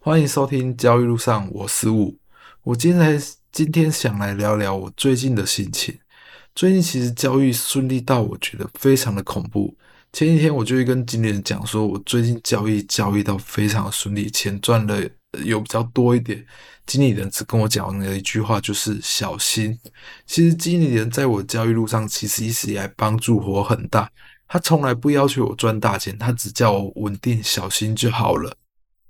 欢迎收听交易路上，我是吴。我今天今天想来聊聊我最近的心情。最近其实交易顺利到我觉得非常的恐怖。前几天我就会跟经理人讲说，我最近交易交易到非常顺利，钱赚的有比较多一点。经理人只跟我讲了一句话，就是小心。其实经理人在我交易路上其实一直以来帮助我很大。他从来不要求我赚大钱，他只叫我稳定小心就好了。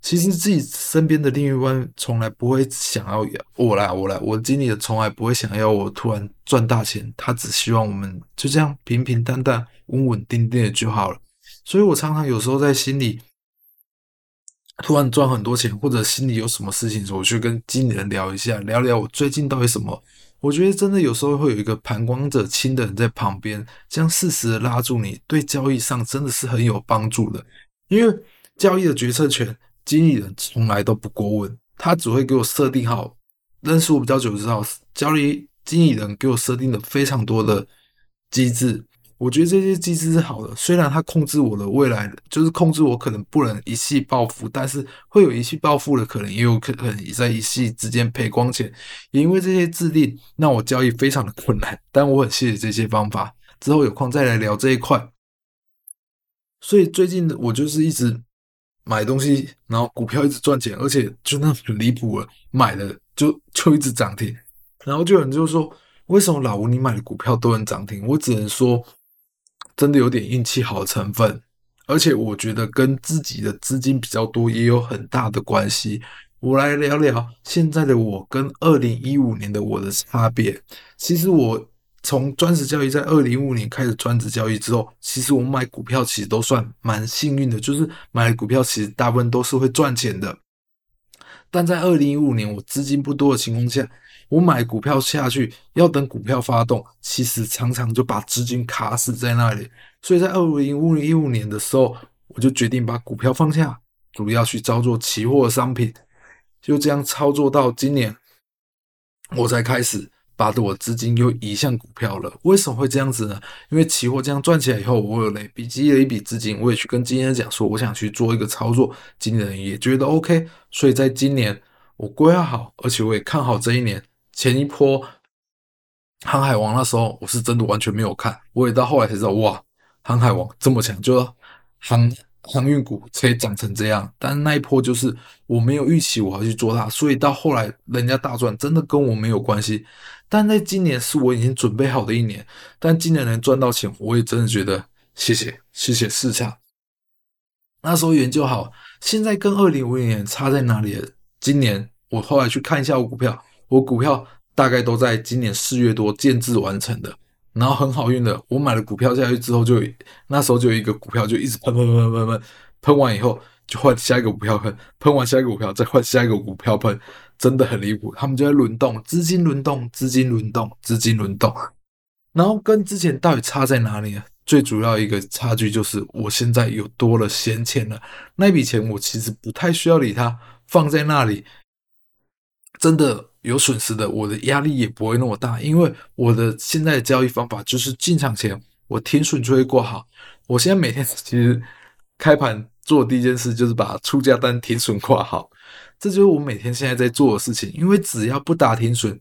其实自己身边的另一半从来不会想要我来，我来，我经理人从来不会想要我突然赚大钱，他只希望我们就这样平平淡淡、稳稳定定的就好了。所以我常常有时候在心里突然赚很多钱，或者心里有什么事情的时候，我去跟经理人聊一下，聊聊我最近到底什么。我觉得真的有时候会有一个旁观者清的人在旁边，这样适时的拉住你，对交易上真的是很有帮助的。因为交易的决策权，经理人从来都不过问，他只会给我设定好。认识我比较久，知道交易经理人给我设定了非常多的机制。我觉得这些机制是好的，虽然它控制我的未来，就是控制我可能不能一夕暴富，但是会有一夕暴富的可能，也有可能在一夕之间赔光钱。也因为这些制定，让我交易非常的困难，但我很谢谢这些方法。之后有空再来聊这一块。所以最近我就是一直买东西，然后股票一直赚钱，而且就那很离谱了，买了就就一直涨停，然后就有人就说，为什么老吴你买的股票都能涨停？我只能说。真的有点运气好成分，而且我觉得跟自己的资金比较多也有很大的关系。我来聊聊现在的我跟二零一五年的我的差别。其实我从专职交易在二零一五年开始专职交易之后，其实我买股票其实都算蛮幸运的，就是买股票其实大部分都是会赚钱的。但在二零一五年我资金不多的情况下，我买股票下去，要等股票发动，其实常常就把资金卡死在那里。所以在二零一五年的时候，我就决定把股票放下，主要去操作期货商品。就这样操作到今年，我才开始把我的资金又移向股票了。为什么会这样子呢？因为期货这样赚起来以后，我有累积了一笔资金，我也去跟经纪人讲说，我想去做一个操作，经纪人也觉得 OK。所以在今年，我规划好，而且我也看好这一年。前一波航海王那时候，我是真的完全没有看，我也到后来才知道，哇，航海王这么强，就航航运股可以涨成这样。但那一波就是我没有预期我要去做它，所以到后来人家大赚，真的跟我没有关系。但在今年是我已经准备好的一年，但今年能赚到钱，我也真的觉得谢谢谢谢市场。那时候研究好，现在跟二零五零年差在哪里了？今年我后来去看一下我股票。我股票大概都在今年四月多建制完成的，然后很好运的，我买了股票下去之后就，就那时候就有一个股票就一直喷喷喷喷喷，喷完以后就换下一个股票喷，喷完下一个股票再换下一个股票喷，真的很离谱。他们就在轮动，资金轮动，资金轮动，资金轮动。然后跟之前到底差在哪里呢？最主要一个差距就是我现在有多了闲钱了，那笔钱我其实不太需要理它，放在那里，真的。有损失的，我的压力也不会那么大，因为我的现在的交易方法就是进场前我停损就会挂好。我现在每天其实开盘做第一件事就是把出价单停损挂好，这就是我每天现在在做的事情。因为只要不打停损，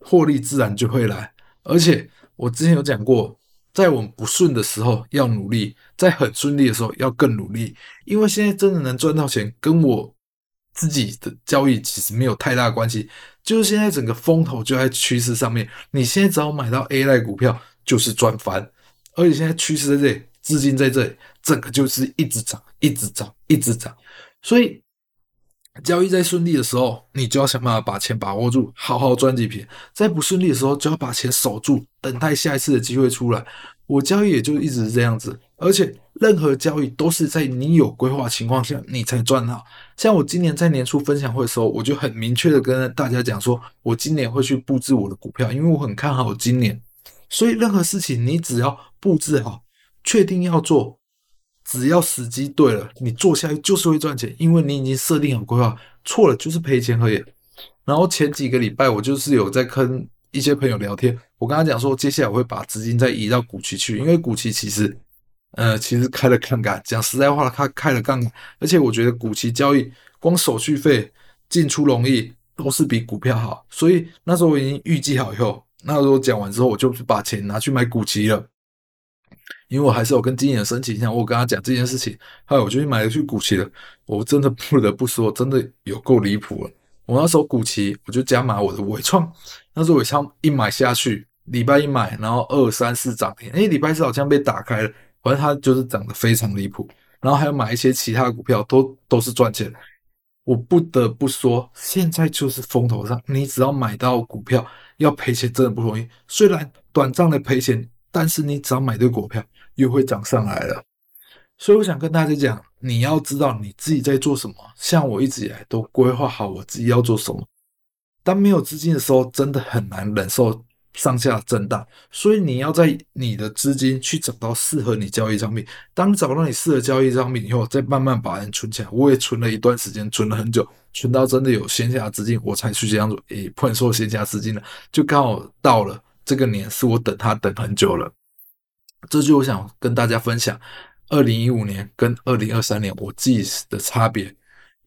获利自然就会来。而且我之前有讲过，在我们不顺的时候要努力，在很顺利的时候要更努力。因为现在真的能赚到钱，跟我。自己的交易其实没有太大关系，就是现在整个风头就在趋势上面。你现在只要买到 A 类股票，就是赚翻。而且现在趋势在这里，资金在这里，整个就是一直涨，一直涨，一直涨。所以交易在顺利的时候，你就要想办法把钱把握住，好好赚几笔；在不顺利的时候，就要把钱守住，等待下一次的机会出来。我交易也就一直是这样子。而且任何交易都是在你有规划情况下，你才赚到。像我今年在年初分享会的时候，我就很明确的跟大家讲说，我今年会去布置我的股票，因为我很看好今年。所以任何事情你只要布置好，确定要做，只要时机对了，你做下去就是会赚钱，因为你已经设定好规划。错了就是赔钱而已。然后前几个礼拜我就是有在跟一些朋友聊天，我跟他讲说，接下来我会把资金再移到股期去，因为股期其实。呃，其实开了杠杆，讲实在话，他开了杠杆，而且我觉得股期交易光手续费进出容易都是比股票好，所以那时候我已经预计好以后，那时候讲完之后，我就把钱拿去买股期了。因为我还是有跟经纪人申请一下，我跟他讲这件事情，后来我就去买了去股期了。我真的不得不说，真的有够离谱了。我那时候股期我就加码我的纬创，那时候纬创一买下去，礼拜一买，然后二三四涨停，诶，礼拜四好像被打开了，反正它就是涨得非常离谱。然后还有买一些其他股票，都都是赚钱。我不得不说，现在就是风头上，你只要买到股票，要赔钱真的不容易。虽然短暂的赔钱。但是你只要买对股票，又会涨上来了。所以我想跟大家讲，你要知道你自己在做什么。像我一直以来都规划好我自己要做什么。当没有资金的时候，真的很难忍受上下震荡。所以你要在你的资金去找到适合你交易商品。当找到你适合交易商品以后，再慢慢把人存起来。我也存了一段时间，存了很久，存到真的有闲暇资金，我才去这样做。诶，不能说闲暇资金了，就刚好到了。这个年是我等他等很久了，这就我想跟大家分享，二零一五年跟二零二三年我自己的差别，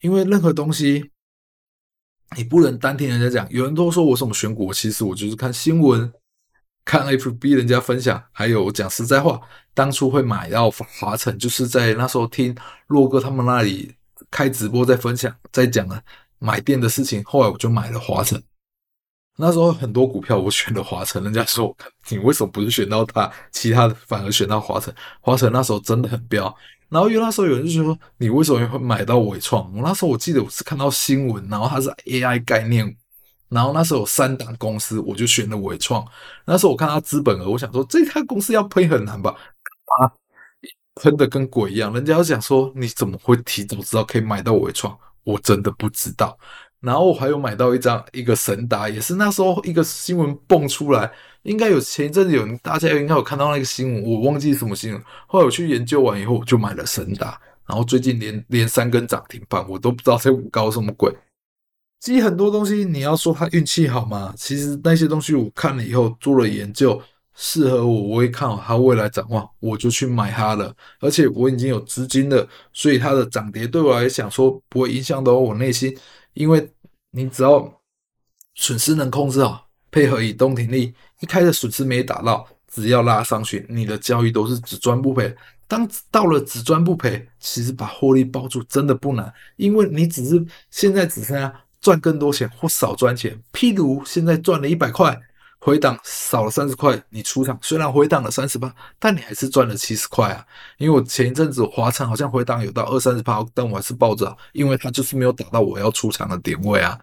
因为任何东西你不能单听人家讲，有人都说我什么选股，其实我就是看新闻，看 FB 人家分享，还有讲实在话，当初会买到华城，就是在那时候听洛哥他们那里开直播在分享，在讲了买电的事情，后来我就买了华城。那时候很多股票我选了华城，人家说你为什么不是选到它，其他的反而选到华城？华城那时候真的很彪。然后因为那时候有人就说你为什么会买到纬创？我那时候我记得我是看到新闻，然后它是 AI 概念，然后那时候有三档公司，我就选了纬创。那时候我看它资本额，我想说这家公司要喷很难吧？啊，喷的跟鬼一样。人家要讲说你怎么会提早知道可以买到纬创？我真的不知道。然后我还有买到一张一个神达，也是那时候一个新闻蹦出来，应该有前一阵子有大家应该有看到那个新闻，我忘记什么新闻。后来我去研究完以后，我就买了神达，然后最近连连三根涨停板，我都不知道在搞什么鬼。其实很多东西你要说它运气好吗？其实那些东西我看了以后做了研究，适合我，我会看好它未来展望，我就去买它了。而且我已经有资金了，所以它的涨跌对我来讲说不会影响到我内心。因为你只要损失能控制好，配合以动停力，一开始损失没打到，只要拉上去，你的交易都是只赚不赔。当到了只赚不赔，其实把获利抱住真的不难，因为你只是现在只剩下赚更多钱或少赚钱。譬如现在赚了一百块。回档少了三十块，你出场虽然回档了三十八，但你还是赚了七十块啊！因为我前一阵子华城好像回档有到二三十八，但我还是抱着，因为它就是没有打到我要出场的点位啊。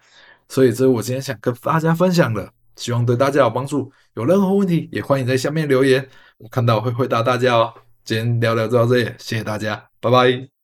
所以这是我今天想跟大家分享的，希望对大家有帮助。有任何问题也欢迎在下面留言，我看到会回答大家哦。今天聊聊就到这里，谢谢大家，拜拜。